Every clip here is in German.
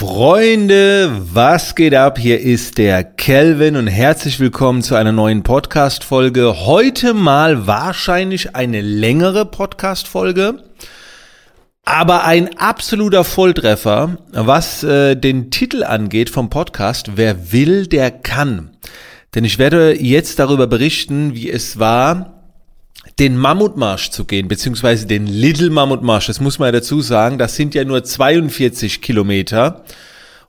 Freunde, was geht ab? Hier ist der Kelvin und herzlich willkommen zu einer neuen Podcast-Folge. Heute mal wahrscheinlich eine längere Podcast-Folge, aber ein absoluter Volltreffer, was äh, den Titel angeht vom Podcast. Wer will, der kann. Denn ich werde jetzt darüber berichten, wie es war, den Mammutmarsch zu gehen, beziehungsweise den Little Mammutmarsch. Das muss man ja dazu sagen. Das sind ja nur 42 Kilometer.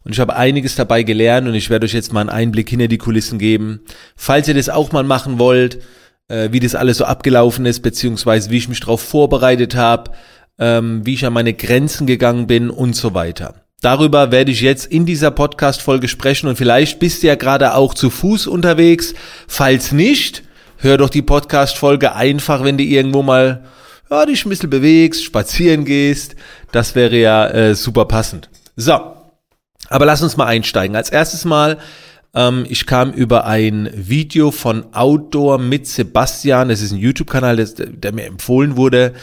Und ich habe einiges dabei gelernt und ich werde euch jetzt mal einen Einblick hinter die Kulissen geben. Falls ihr das auch mal machen wollt, äh, wie das alles so abgelaufen ist, beziehungsweise wie ich mich darauf vorbereitet habe, ähm, wie ich an meine Grenzen gegangen bin und so weiter. Darüber werde ich jetzt in dieser Podcast-Folge sprechen und vielleicht bist du ja gerade auch zu Fuß unterwegs. Falls nicht, hör doch die Podcast-Folge einfach, wenn du irgendwo mal ja, dich ein bisschen bewegst, spazieren gehst. Das wäre ja äh, super passend. So, aber lass uns mal einsteigen. Als erstes mal, ähm, ich kam über ein Video von Outdoor mit Sebastian. Das ist ein YouTube-Kanal, der mir empfohlen wurde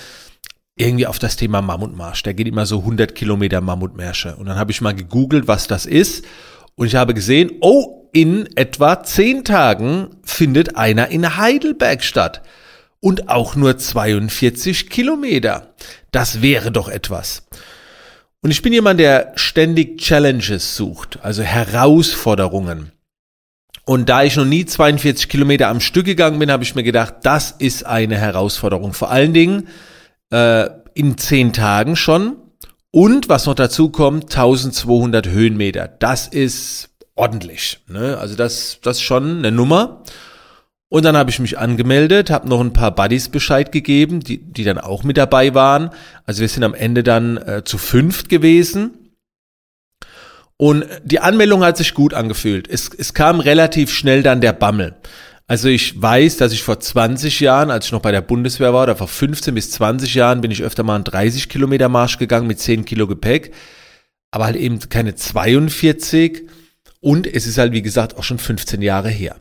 irgendwie auf das Thema Mammutmarsch. Der geht immer so 100 Kilometer Mammutmärsche. Und dann habe ich mal gegoogelt, was das ist. Und ich habe gesehen, oh, in etwa zehn Tagen findet einer in Heidelberg statt. Und auch nur 42 Kilometer. Das wäre doch etwas. Und ich bin jemand, der ständig Challenges sucht, also Herausforderungen. Und da ich noch nie 42 Kilometer am Stück gegangen bin, habe ich mir gedacht, das ist eine Herausforderung. Vor allen Dingen äh, in zehn Tagen schon. Und was noch dazu kommt, 1200 Höhenmeter. Das ist ordentlich. Ne? Also das, das ist schon eine Nummer. Und dann habe ich mich angemeldet, habe noch ein paar Buddies Bescheid gegeben, die, die dann auch mit dabei waren. Also wir sind am Ende dann äh, zu fünft gewesen. Und die Anmeldung hat sich gut angefühlt. Es, es kam relativ schnell dann der Bammel. Also ich weiß, dass ich vor 20 Jahren, als ich noch bei der Bundeswehr war, oder vor 15 bis 20 Jahren, bin ich öfter mal einen 30 Kilometer Marsch gegangen mit 10 Kilo Gepäck. Aber halt eben keine 42. Und es ist halt, wie gesagt, auch schon 15 Jahre her.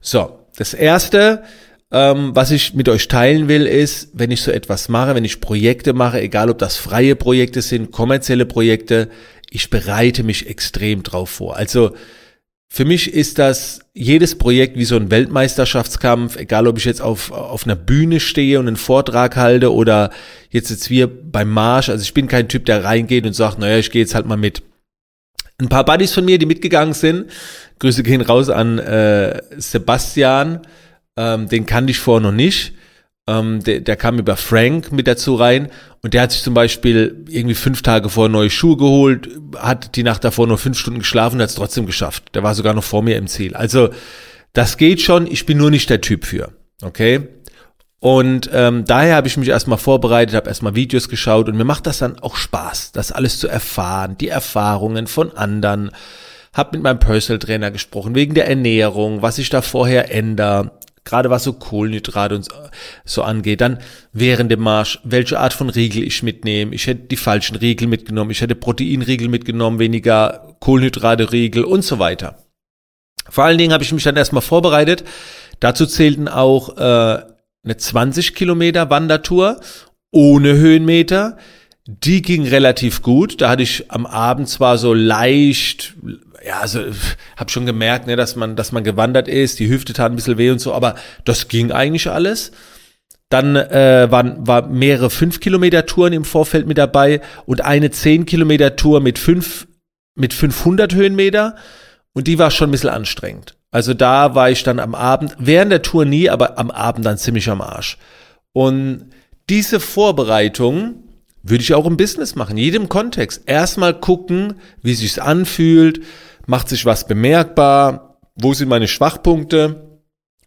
So, das erste, ähm, was ich mit euch teilen will, ist, wenn ich so etwas mache, wenn ich Projekte mache, egal ob das freie Projekte sind, kommerzielle Projekte, ich bereite mich extrem drauf vor. Also für mich ist das jedes Projekt wie so ein Weltmeisterschaftskampf, egal ob ich jetzt auf, auf einer Bühne stehe und einen Vortrag halte oder jetzt jetzt wir beim Marsch. Also ich bin kein Typ, der reingeht und sagt, naja, ich gehe jetzt halt mal mit ein paar Buddies von mir, die mitgegangen sind. Grüße gehen raus an äh, Sebastian. Ähm, den kannte ich vorher noch nicht. Ähm, der, der kam über Frank mit dazu rein und der hat sich zum Beispiel irgendwie fünf Tage vor neue Schuhe geholt, hat die Nacht davor nur fünf Stunden geschlafen und hat es trotzdem geschafft. Der war sogar noch vor mir im Ziel. Also das geht schon, ich bin nur nicht der Typ für. Okay? Und ähm, daher habe ich mich erstmal vorbereitet, habe erstmal Videos geschaut und mir macht das dann auch Spaß, das alles zu erfahren, die Erfahrungen von anderen. Hab mit meinem Personal Trainer gesprochen wegen der Ernährung, was ich da vorher ändere, gerade was so Kohlenhydrate und so angeht. Dann während dem Marsch, welche Art von Riegel ich mitnehme. Ich hätte die falschen Riegel mitgenommen, ich hätte Proteinriegel mitgenommen, weniger Kohlenhydrate-Riegel und so weiter. Vor allen Dingen habe ich mich dann erstmal vorbereitet. Dazu zählten auch äh, eine 20 Kilometer Wandertour ohne Höhenmeter. Die ging relativ gut. Da hatte ich am Abend zwar so leicht, ja, also habe schon gemerkt, ne, dass man, dass man gewandert ist. Die Hüfte tat ein bisschen weh und so, aber das ging eigentlich alles. Dann äh, waren war mehrere 5 Kilometer Touren im Vorfeld mit dabei und eine 10 Kilometer Tour mit fünf mit 500 Höhenmeter und die war schon ein bisschen anstrengend. Also da war ich dann am Abend, während der Tour nie, aber am Abend dann ziemlich am Arsch. Und diese Vorbereitung würde ich auch im Business machen, jedem Kontext. Erstmal gucken, wie sich's anfühlt, macht sich was bemerkbar, wo sind meine Schwachpunkte.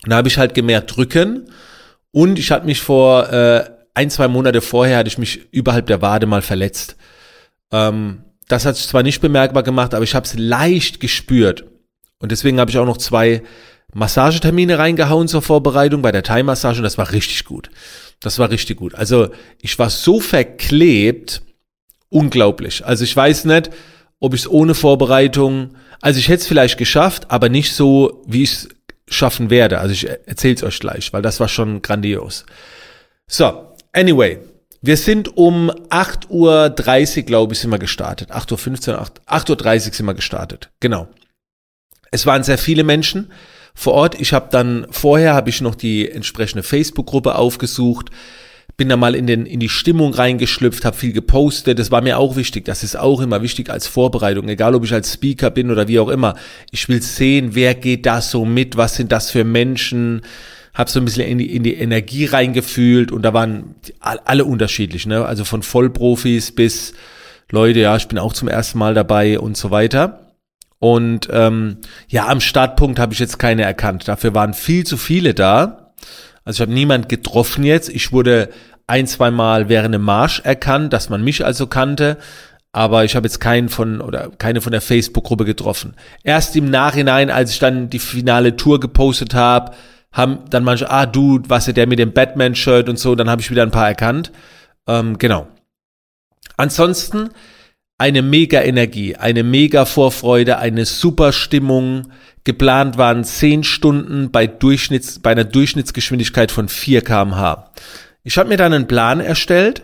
Dann habe ich halt gemerkt, drücken. Und ich hatte mich vor äh, ein, zwei Monate vorher, hatte ich mich überhalb der Wade mal verletzt. Ähm, das hat sich zwar nicht bemerkbar gemacht, aber ich habe es leicht gespürt. Und deswegen habe ich auch noch zwei Massagetermine reingehauen zur Vorbereitung bei der Thai-Massage und das war richtig gut. Das war richtig gut. Also ich war so verklebt, unglaublich. Also ich weiß nicht, ob ich es ohne Vorbereitung, also ich hätte es vielleicht geschafft, aber nicht so, wie ich es schaffen werde. Also ich erzähle es euch gleich, weil das war schon grandios. So, anyway, Wir sind um 8.30 Uhr, glaube ich, sind wir gestartet. 8.15 Uhr, 8.30 Uhr sind wir gestartet. Genau. Es waren sehr viele Menschen vor Ort. Ich habe dann, vorher habe ich noch die entsprechende Facebook-Gruppe aufgesucht, bin da mal in, den, in die Stimmung reingeschlüpft, habe viel gepostet. Das war mir auch wichtig. Das ist auch immer wichtig als Vorbereitung, egal ob ich als Speaker bin oder wie auch immer. Ich will sehen, wer geht da so mit, was sind das für Menschen. Habe so ein bisschen in die, in die Energie reingefühlt und da waren alle unterschiedlich, ne? Also von Vollprofis bis Leute, ja, ich bin auch zum ersten Mal dabei und so weiter. Und ähm, ja, am Startpunkt habe ich jetzt keine erkannt. Dafür waren viel zu viele da. Also ich habe niemand getroffen jetzt. Ich wurde ein, zwei Mal während dem Marsch erkannt, dass man mich also kannte. Aber ich habe jetzt keinen von oder keine von der Facebook-Gruppe getroffen. Erst im Nachhinein, als ich dann die finale Tour gepostet habe, haben dann manche, ah du, was ist der mit dem Batman-Shirt und so, dann habe ich wieder ein paar erkannt. Ähm, genau. Ansonsten eine mega Energie, eine mega Vorfreude, eine super Stimmung. Geplant waren 10 Stunden bei, Durchschnitts, bei einer Durchschnittsgeschwindigkeit von 4 kmh. Ich habe mir dann einen Plan erstellt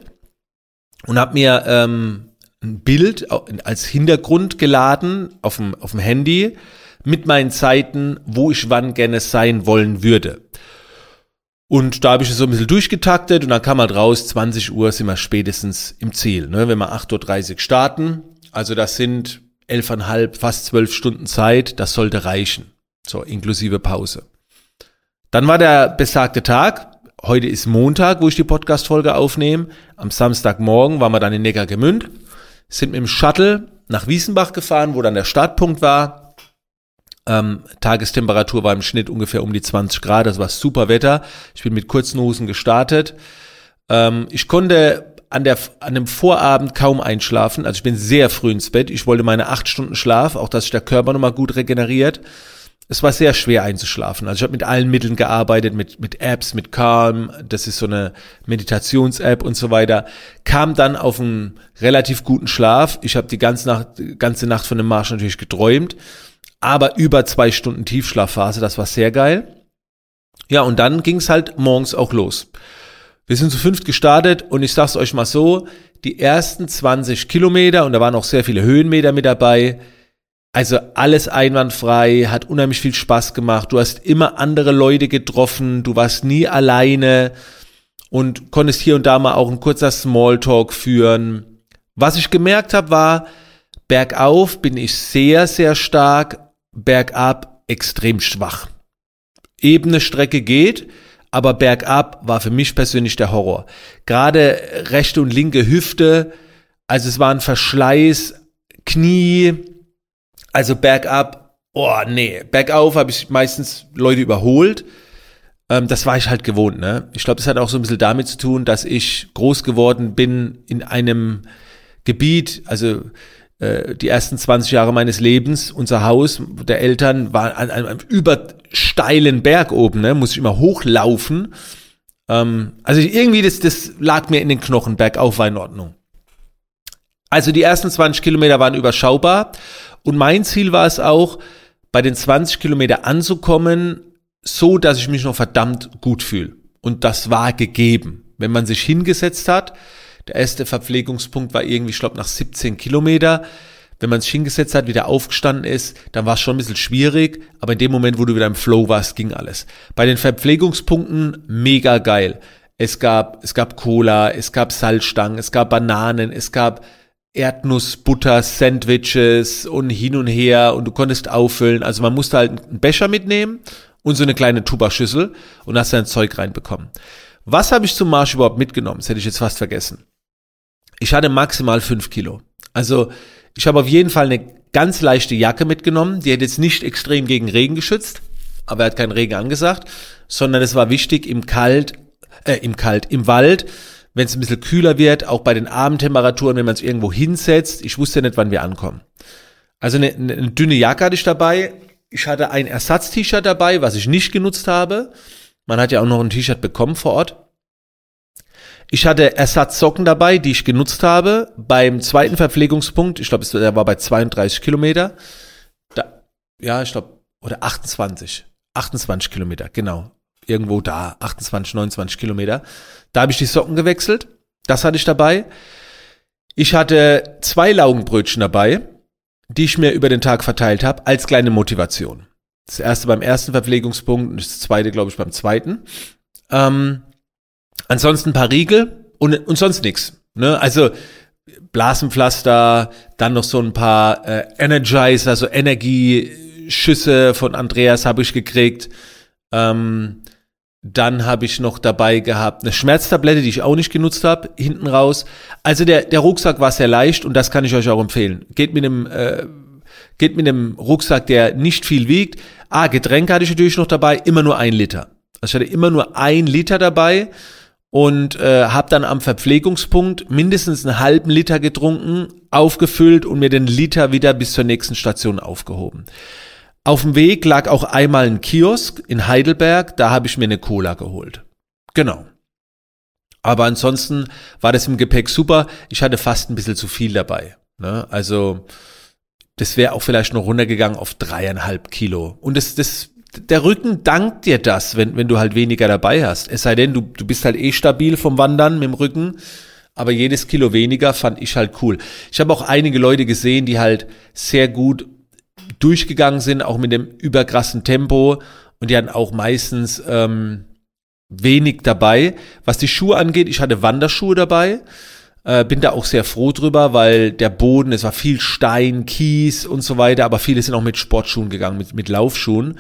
und habe mir ähm, ein Bild als Hintergrund geladen auf dem, auf dem Handy mit meinen Zeiten, wo ich wann gerne sein wollen würde. Und da habe ich es so ein bisschen durchgetaktet und dann kam halt raus, 20 Uhr sind wir spätestens im Ziel. Ne? Wenn wir 8.30 Uhr starten, also das sind elfeinhalb, fast zwölf Stunden Zeit, das sollte reichen. So, inklusive Pause. Dann war der besagte Tag. Heute ist Montag, wo ich die Podcast-Folge aufnehme. Am Samstagmorgen waren wir dann in Neckargemünd, sind mit dem Shuttle nach Wiesenbach gefahren, wo dann der Startpunkt war. Ähm, Tagestemperatur war im Schnitt ungefähr um die 20 Grad, das war super Wetter. Ich bin mit kurzen Hosen gestartet. Ähm, ich konnte an, der, an dem Vorabend kaum einschlafen. Also ich bin sehr früh ins Bett. Ich wollte meine acht Stunden Schlaf, auch dass sich der Körper nochmal gut regeneriert. Es war sehr schwer einzuschlafen. Also ich habe mit allen Mitteln gearbeitet, mit, mit Apps, mit Calm, das ist so eine Meditations-App und so weiter. Kam dann auf einen relativ guten Schlaf. Ich habe die ganze Nacht, ganze Nacht von dem Marsch natürlich geträumt, aber über zwei Stunden Tiefschlafphase, das war sehr geil. Ja, und dann ging es halt morgens auch los. Wir sind zu fünft gestartet und ich sag's euch mal so, die ersten 20 Kilometer, und da waren auch sehr viele Höhenmeter mit dabei, also alles einwandfrei, hat unheimlich viel Spaß gemacht. Du hast immer andere Leute getroffen, du warst nie alleine und konntest hier und da mal auch ein kurzer Smalltalk führen. Was ich gemerkt habe, war, bergauf bin ich sehr, sehr stark, bergab extrem schwach. Ebene Strecke geht, aber bergab war für mich persönlich der Horror. Gerade rechte und linke Hüfte, also es war ein Verschleiß, Knie, also bergab, oh nee, bergauf habe ich meistens Leute überholt. Ähm, das war ich halt gewohnt, ne? Ich glaube, das hat auch so ein bisschen damit zu tun, dass ich groß geworden bin in einem Gebiet, also die ersten 20 Jahre meines Lebens, unser Haus der Eltern war an einem übersteilen Berg oben, ne? muss ich immer hochlaufen. Ähm, also irgendwie, das, das lag mir in den Knochen, bergauf war in Ordnung. Also die ersten 20 Kilometer waren überschaubar und mein Ziel war es auch, bei den 20 Kilometer anzukommen, so dass ich mich noch verdammt gut fühle. Und das war gegeben. Wenn man sich hingesetzt hat, der erste Verpflegungspunkt war irgendwie, ich glaube, nach 17 Kilometer. Wenn man sich hingesetzt hat, wieder aufgestanden ist, dann war es schon ein bisschen schwierig, aber in dem Moment, wo du wieder im Flow warst, ging alles. Bei den Verpflegungspunkten mega geil. Es gab, es gab Cola, es gab Salzstangen, es gab Bananen, es gab Erdnussbutter, Sandwiches und hin und her und du konntest auffüllen. Also man musste halt einen Becher mitnehmen und so eine kleine Tuba-Schüssel und hast dein Zeug reinbekommen. Was habe ich zum Marsch überhaupt mitgenommen? Das hätte ich jetzt fast vergessen. Ich hatte maximal fünf Kilo. Also ich habe auf jeden Fall eine ganz leichte Jacke mitgenommen. Die hat jetzt nicht extrem gegen Regen geschützt, aber er hat keinen Regen angesagt, sondern es war wichtig im Kalt, äh, im Kalt, im Wald, wenn es ein bisschen kühler wird, auch bei den Abendtemperaturen, wenn man es irgendwo hinsetzt. Ich wusste nicht, wann wir ankommen. Also eine, eine dünne Jacke hatte ich dabei. Ich hatte ein Ersatz-T-Shirt dabei, was ich nicht genutzt habe. Man hat ja auch noch ein T-Shirt bekommen vor Ort. Ich hatte Ersatzsocken dabei, die ich genutzt habe. Beim zweiten Verpflegungspunkt, ich glaube, der war bei 32 Kilometer. Da, ja, ich glaube, oder 28. 28 Kilometer, genau. Irgendwo da, 28, 29 Kilometer. Da habe ich die Socken gewechselt. Das hatte ich dabei. Ich hatte zwei Laugenbrötchen dabei, die ich mir über den Tag verteilt habe, als kleine Motivation. Das erste beim ersten Verpflegungspunkt und das zweite, glaube ich, beim zweiten. Ähm, ansonsten ein paar Riegel und, und sonst nichts. Ne? Also Blasenpflaster, dann noch so ein paar äh, Energizer, so Energieschüsse von Andreas habe ich gekriegt. Ähm, dann habe ich noch dabei gehabt eine Schmerztablette, die ich auch nicht genutzt habe, hinten raus. Also der, der Rucksack war sehr leicht und das kann ich euch auch empfehlen. Geht mit einem, äh, geht mit einem Rucksack, der nicht viel wiegt. Ah, Getränke hatte ich natürlich noch dabei, immer nur ein Liter. Also ich hatte immer nur ein Liter dabei und äh, habe dann am Verpflegungspunkt mindestens einen halben Liter getrunken, aufgefüllt und mir den Liter wieder bis zur nächsten Station aufgehoben. Auf dem Weg lag auch einmal ein Kiosk in Heidelberg, da habe ich mir eine Cola geholt. Genau. Aber ansonsten war das im Gepäck super. Ich hatte fast ein bisschen zu viel dabei. Ne? Also das wäre auch vielleicht noch runtergegangen auf dreieinhalb Kilo. Und das, das, der Rücken dankt dir das, wenn, wenn du halt weniger dabei hast. Es sei denn, du, du bist halt eh stabil vom Wandern mit dem Rücken. Aber jedes Kilo weniger fand ich halt cool. Ich habe auch einige Leute gesehen, die halt sehr gut durchgegangen sind, auch mit dem überkrassen Tempo. Und die hatten auch meistens ähm, wenig dabei. Was die Schuhe angeht, ich hatte Wanderschuhe dabei. Äh, bin da auch sehr froh drüber, weil der Boden, es war viel Stein, Kies und so weiter, aber viele sind auch mit Sportschuhen gegangen, mit, mit Laufschuhen.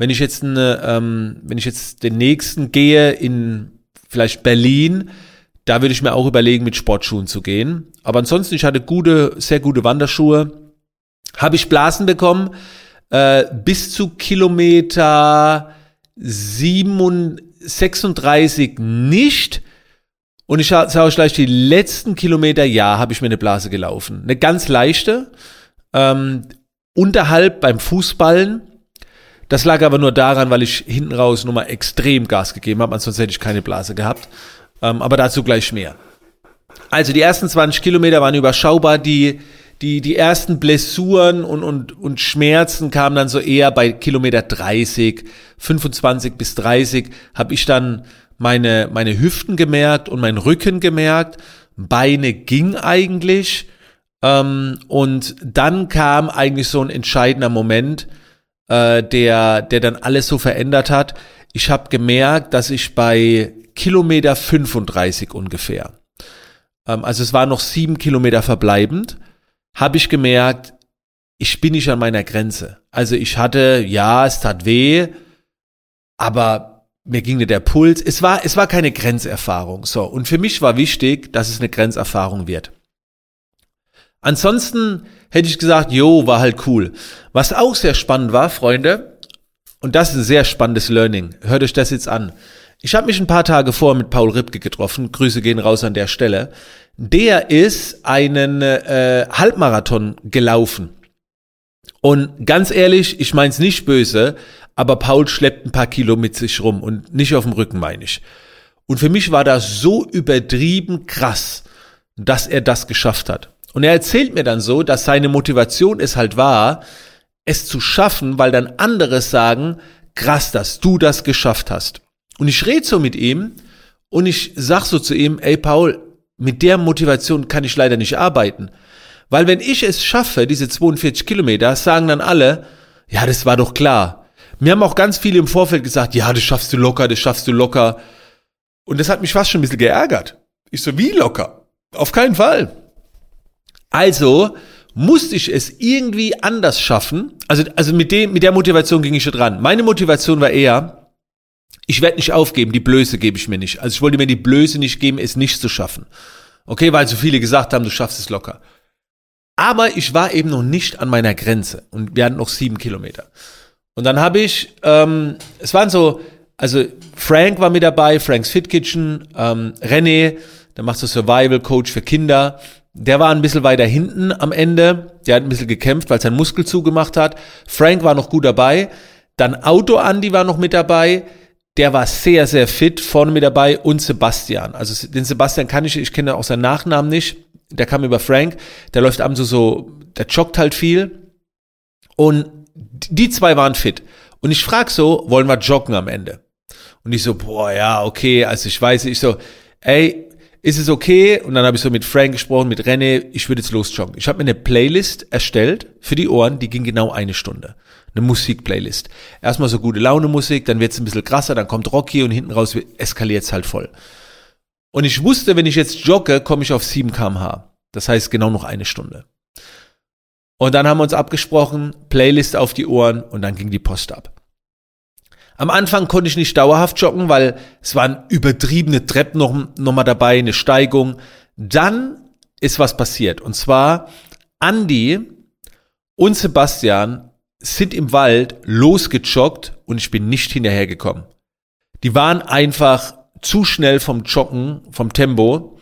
Wenn ich jetzt eine, ähm, wenn ich jetzt den nächsten gehe in vielleicht Berlin, da würde ich mir auch überlegen, mit Sportschuhen zu gehen. Aber ansonsten, ich hatte gute, sehr gute Wanderschuhe habe ich Blasen bekommen äh, bis zu Kilometer 36 nicht. Und ich sage euch gleich, die letzten Kilometer, ja, habe ich mir eine Blase gelaufen. Eine ganz leichte, ähm, unterhalb beim Fußballen. Das lag aber nur daran, weil ich hinten raus nochmal extrem Gas gegeben habe, ansonsten hätte ich keine Blase gehabt. Ähm, aber dazu gleich mehr. Also die ersten 20 Kilometer waren überschaubar, die die, die ersten Blessuren und, und, und Schmerzen kamen dann so eher bei Kilometer 30, 25 bis 30, habe ich dann meine, meine Hüften gemerkt und meinen Rücken gemerkt. Beine ging eigentlich. Ähm, und dann kam eigentlich so ein entscheidender Moment, äh, der, der dann alles so verändert hat. Ich habe gemerkt, dass ich bei Kilometer 35 ungefähr, ähm, also es war noch sieben Kilometer verbleibend, habe ich gemerkt, ich bin nicht an meiner Grenze. Also ich hatte, ja, es tat weh, aber mir ging nicht der Puls. Es war, es war keine Grenzerfahrung. So. Und für mich war wichtig, dass es eine Grenzerfahrung wird. Ansonsten hätte ich gesagt, jo, war halt cool. Was auch sehr spannend war, Freunde, und das ist ein sehr spannendes Learning. Hört euch das jetzt an. Ich habe mich ein paar Tage vor mit Paul Ripke getroffen. Grüße gehen raus an der Stelle der ist einen äh, Halbmarathon gelaufen. Und ganz ehrlich, ich mein's nicht böse, aber Paul schleppt ein paar Kilo mit sich rum und nicht auf dem Rücken, meine ich. Und für mich war das so übertrieben krass, dass er das geschafft hat. Und er erzählt mir dann so, dass seine Motivation es halt war, es zu schaffen, weil dann andere sagen, krass, dass du das geschafft hast. Und ich rede so mit ihm und ich sag so zu ihm, ey Paul, mit der Motivation kann ich leider nicht arbeiten. Weil wenn ich es schaffe, diese 42 Kilometer, sagen dann alle, ja, das war doch klar. Mir haben auch ganz viele im Vorfeld gesagt, ja, das schaffst du locker, das schaffst du locker. Und das hat mich fast schon ein bisschen geärgert. Ich so, wie locker? Auf keinen Fall. Also musste ich es irgendwie anders schaffen. Also, also mit dem, mit der Motivation ging ich schon dran. Meine Motivation war eher, ich werde nicht aufgeben, die Blöße gebe ich mir nicht. Also ich wollte mir die Blöße nicht geben, es nicht zu schaffen. Okay, weil so viele gesagt haben, du schaffst es locker. Aber ich war eben noch nicht an meiner Grenze und wir hatten noch sieben Kilometer. Und dann habe ich, ähm, es waren so, also Frank war mit dabei, Franks Fit Kitchen, ähm, René, der macht so Survival Coach für Kinder. Der war ein bisschen weiter hinten am Ende. Der hat ein bisschen gekämpft, weil sein Muskel zugemacht hat. Frank war noch gut dabei. Dann Auto Andy war noch mit dabei der war sehr, sehr fit, vorne mit dabei und Sebastian. Also den Sebastian kann ich, ich kenne auch seinen Nachnamen nicht. Der kam über Frank, der läuft abends so, so der joggt halt viel. Und die zwei waren fit. Und ich frag so, wollen wir joggen am Ende? Und ich so, boah, ja, okay, also ich weiß, ich so, ey, ist es okay? Und dann habe ich so mit Frank gesprochen, mit René, ich würde jetzt losjoggen. Ich habe mir eine Playlist erstellt für die Ohren, die ging genau eine Stunde. Eine Musikplaylist. Erstmal so gute Laune Musik, dann wird es ein bisschen krasser, dann kommt Rocky und hinten raus eskaliert es halt voll. Und ich wusste, wenn ich jetzt jogge, komme ich auf 7 kmh. Das heißt genau noch eine Stunde. Und dann haben wir uns abgesprochen, Playlist auf die Ohren und dann ging die Post ab. Am Anfang konnte ich nicht dauerhaft joggen, weil es waren übertriebene Treppen noch, noch mal dabei, eine Steigung. Dann ist was passiert. Und zwar Andy und Sebastian sind im Wald losgejoggt und ich bin nicht hinterhergekommen. Die waren einfach zu schnell vom Joggen, vom Tempo.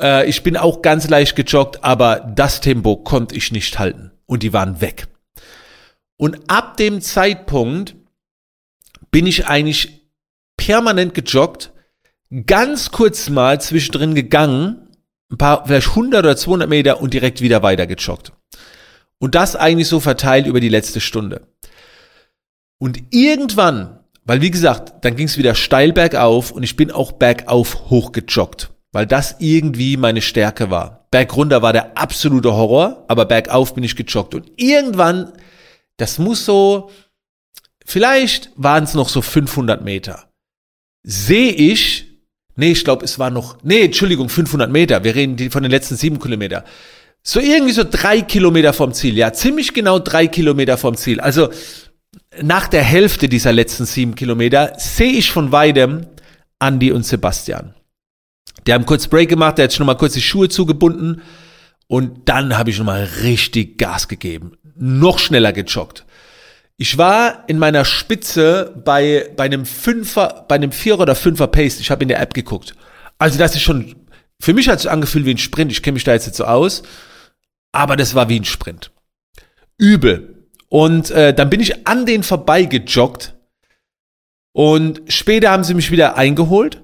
Äh, ich bin auch ganz leicht gejoggt, aber das Tempo konnte ich nicht halten. Und die waren weg. Und ab dem Zeitpunkt bin ich eigentlich permanent gejoggt, ganz kurz mal zwischendrin gegangen, ein paar, vielleicht 100 oder 200 Meter und direkt wieder weiter gejoggt. Und das eigentlich so verteilt über die letzte Stunde. Und irgendwann, weil wie gesagt, dann ging es wieder steil bergauf und ich bin auch bergauf hochgejoggt, weil das irgendwie meine Stärke war. Bergrunter war der absolute Horror, aber bergauf bin ich gejoggt. Und irgendwann, das muss so Vielleicht waren es noch so 500 Meter. Sehe ich, nee, ich glaube, es war noch, nee, Entschuldigung, 500 Meter. Wir reden von den letzten sieben Kilometer. So irgendwie so drei Kilometer vom Ziel. Ja, ziemlich genau drei Kilometer vom Ziel. Also nach der Hälfte dieser letzten sieben Kilometer sehe ich von weitem Andy und Sebastian. Die haben kurz Break gemacht, der hat schon mal kurz die Schuhe zugebunden und dann habe ich noch mal richtig Gas gegeben. Noch schneller gejoggt. Ich war in meiner Spitze bei, bei einem Fünfer, bei einem Vierer oder Fünfer Pace. Ich habe in der App geguckt. Also das ist schon, für mich hat es angefühlt wie ein Sprint. Ich kenne mich da jetzt nicht so aus. Aber das war wie ein Sprint. Übel. Und äh, dann bin ich an den vorbei gejoggt. Und später haben sie mich wieder eingeholt.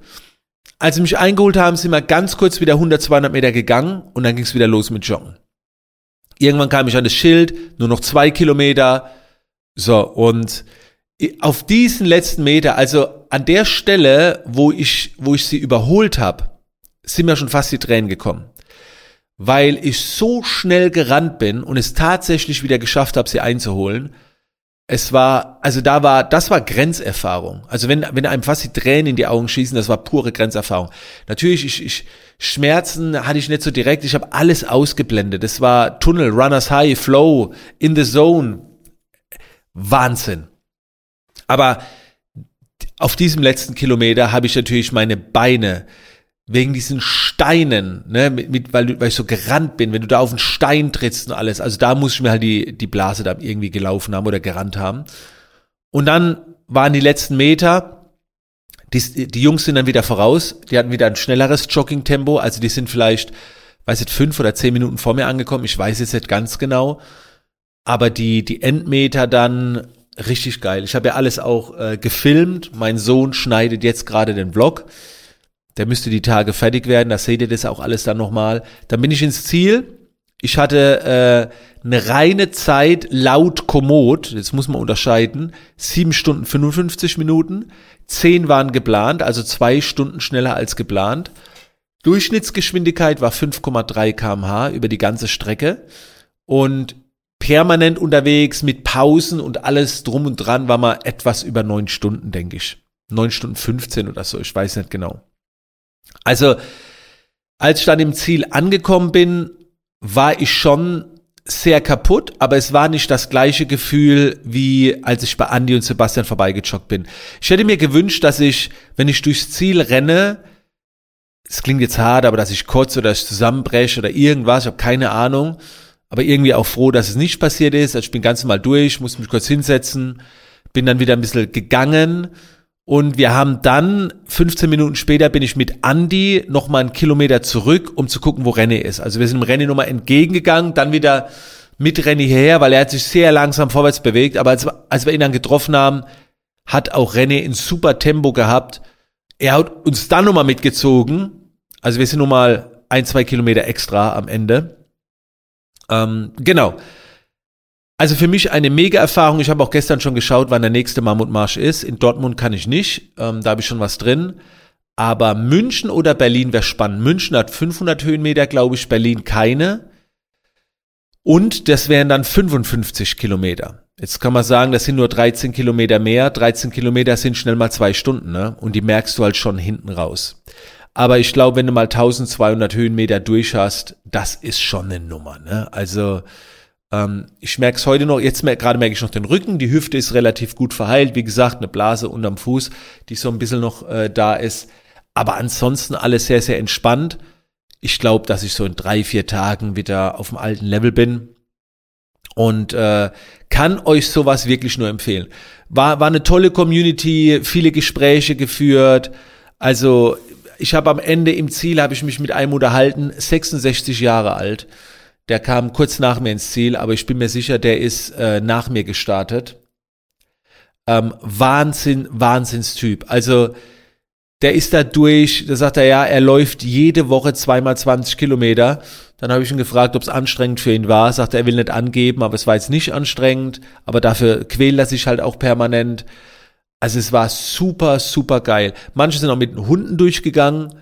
Als sie mich eingeholt haben, sind wir ganz kurz wieder 100, 200 Meter gegangen und dann ging es wieder los mit Joggen. Irgendwann kam ich an das Schild, nur noch zwei Kilometer, so, und auf diesen letzten Meter, also an der Stelle, wo ich, wo ich sie überholt habe, sind mir schon fast die Tränen gekommen. Weil ich so schnell gerannt bin und es tatsächlich wieder geschafft habe, sie einzuholen. Es war, also da war, das war Grenzerfahrung. Also wenn, wenn einem fast die Tränen in die Augen schießen, das war pure Grenzerfahrung. Natürlich, ich, ich, Schmerzen hatte ich nicht so direkt, ich habe alles ausgeblendet. Das war Tunnel, Runners High, Flow, in the Zone, Wahnsinn. Aber auf diesem letzten Kilometer habe ich natürlich meine Beine wegen diesen Steinen, ne, mit, mit, weil, weil ich so gerannt bin, wenn du da auf einen Stein trittst und alles, also da muss ich mir halt die, die Blase da irgendwie gelaufen haben oder gerannt haben. Und dann waren die letzten Meter, die, die Jungs sind dann wieder voraus, die hatten wieder ein schnelleres Jogging-Tempo, also die sind vielleicht, weiß ich, fünf oder zehn Minuten vor mir angekommen, ich weiß jetzt nicht ganz genau. Aber die, die Endmeter dann richtig geil. Ich habe ja alles auch äh, gefilmt. Mein Sohn schneidet jetzt gerade den Vlog. Der müsste die Tage fertig werden. Da seht ihr das auch alles dann nochmal. Dann bin ich ins Ziel. Ich hatte äh, eine reine Zeit laut Komoot, jetzt muss man unterscheiden, sieben Stunden 55 Minuten, zehn waren geplant, also zwei Stunden schneller als geplant. Durchschnittsgeschwindigkeit war 5,3 kmh über die ganze Strecke und permanent unterwegs mit Pausen und alles drum und dran war mal etwas über neun Stunden, denke ich. Neun Stunden 15 oder so, ich weiß nicht genau. Also, als ich dann im Ziel angekommen bin, war ich schon sehr kaputt, aber es war nicht das gleiche Gefühl, wie als ich bei Andy und Sebastian vorbeigejoggt bin. Ich hätte mir gewünscht, dass ich, wenn ich durchs Ziel renne, es klingt jetzt hart, aber dass ich kurz oder ich zusammenbreche oder irgendwas, ich habe keine Ahnung, aber irgendwie auch froh, dass es nicht passiert ist. Also ich bin ganz normal durch, musste mich kurz hinsetzen, bin dann wieder ein bisschen gegangen und wir haben dann 15 Minuten später bin ich mit Andy noch mal einen Kilometer zurück, um zu gucken, wo René ist. Also wir sind dem René nochmal entgegengegangen, dann wieder mit René hierher, weil er hat sich sehr langsam vorwärts bewegt. Aber als, als wir ihn dann getroffen haben, hat auch René ein super Tempo gehabt. Er hat uns dann nochmal mitgezogen. Also wir sind nochmal ein, zwei Kilometer extra am Ende. Ähm, genau. Also für mich eine mega Erfahrung. Ich habe auch gestern schon geschaut, wann der nächste Mammutmarsch ist. In Dortmund kann ich nicht. Ähm, da habe ich schon was drin. Aber München oder Berlin wäre spannend. München hat 500 Höhenmeter, glaube ich, Berlin keine. Und das wären dann 55 Kilometer. Jetzt kann man sagen, das sind nur 13 Kilometer mehr. 13 Kilometer sind schnell mal zwei Stunden, ne? Und die merkst du halt schon hinten raus. Aber ich glaube, wenn du mal 1200 Höhenmeter durch hast, das ist schon eine Nummer, ne? Also, ähm, ich merke es heute noch, jetzt mer gerade merke ich noch den Rücken, die Hüfte ist relativ gut verheilt. Wie gesagt, eine Blase unterm Fuß, die so ein bisschen noch äh, da ist. Aber ansonsten alles sehr, sehr entspannt. Ich glaube, dass ich so in drei, vier Tagen wieder auf dem alten Level bin und äh, kann euch sowas wirklich nur empfehlen. War, war eine tolle Community, viele Gespräche geführt. Also ich habe am Ende im Ziel, habe ich mich mit einem unterhalten, 66 Jahre alt. Der kam kurz nach mir ins Ziel, aber ich bin mir sicher, der ist äh, nach mir gestartet. Ähm, Wahnsinn, Wahnsinnstyp. Also der ist da durch, da sagt er ja, er läuft jede Woche zweimal 20 Kilometer. Dann habe ich ihn gefragt, ob es anstrengend für ihn war. Sagt er, er will nicht angeben, aber es war jetzt nicht anstrengend. Aber dafür quält er sich halt auch permanent. Also es war super, super geil. Manche sind auch mit den Hunden durchgegangen.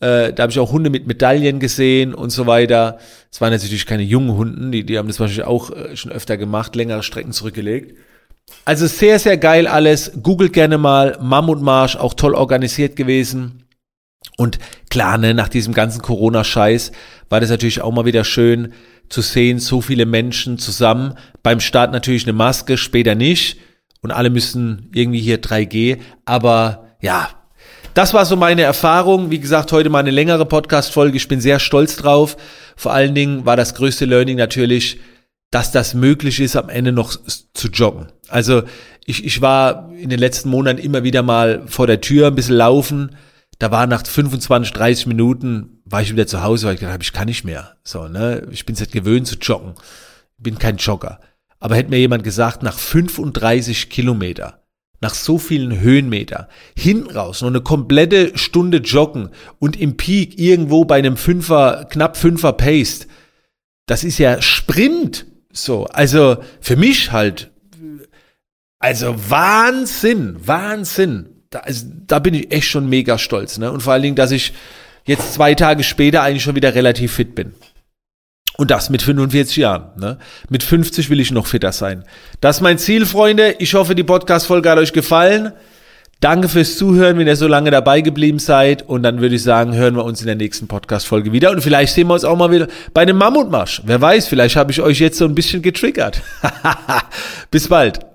Äh, da habe ich auch Hunde mit Medaillen gesehen und so weiter. Es waren natürlich keine jungen Hunden, die, die haben das wahrscheinlich auch äh, schon öfter gemacht, längere Strecken zurückgelegt. Also sehr, sehr geil alles. Googelt gerne mal. Mammutmarsch, auch toll organisiert gewesen. Und klar, ne, nach diesem ganzen Corona-Scheiß war das natürlich auch mal wieder schön zu sehen, so viele Menschen zusammen. Beim Start natürlich eine Maske, später nicht. Und alle müssen irgendwie hier 3G. Aber ja, das war so meine Erfahrung. Wie gesagt, heute mal eine längere Podcast-Folge. Ich bin sehr stolz drauf. Vor allen Dingen war das größte Learning natürlich, dass das möglich ist, am Ende noch zu joggen. Also ich, ich war in den letzten Monaten immer wieder mal vor der Tür ein bisschen laufen. Da war nach 25, 30 Minuten, war ich wieder zu Hause, weil ich gedacht habe, ich kann nicht mehr. So, ne? Ich bin es jetzt gewöhnt zu joggen. Ich bin kein Jogger. Aber hätte mir jemand gesagt, nach 35 Kilometer, nach so vielen Höhenmeter, hinten raus, noch eine komplette Stunde joggen und im Peak irgendwo bei einem Fünfer, knapp Fünfer Pace, das ist ja Sprint. So, also für mich halt, also Wahnsinn, Wahnsinn. Da, also, da bin ich echt schon mega stolz. Ne? Und vor allen Dingen, dass ich jetzt zwei Tage später eigentlich schon wieder relativ fit bin. Und das mit 45 Jahren. Ne? Mit 50 will ich noch fitter sein. Das ist mein Ziel, Freunde. Ich hoffe, die Podcast-Folge hat euch gefallen. Danke fürs Zuhören, wenn ihr so lange dabei geblieben seid. Und dann würde ich sagen, hören wir uns in der nächsten Podcast-Folge wieder. Und vielleicht sehen wir uns auch mal wieder bei einem Mammutmarsch. Wer weiß, vielleicht habe ich euch jetzt so ein bisschen getriggert. Bis bald.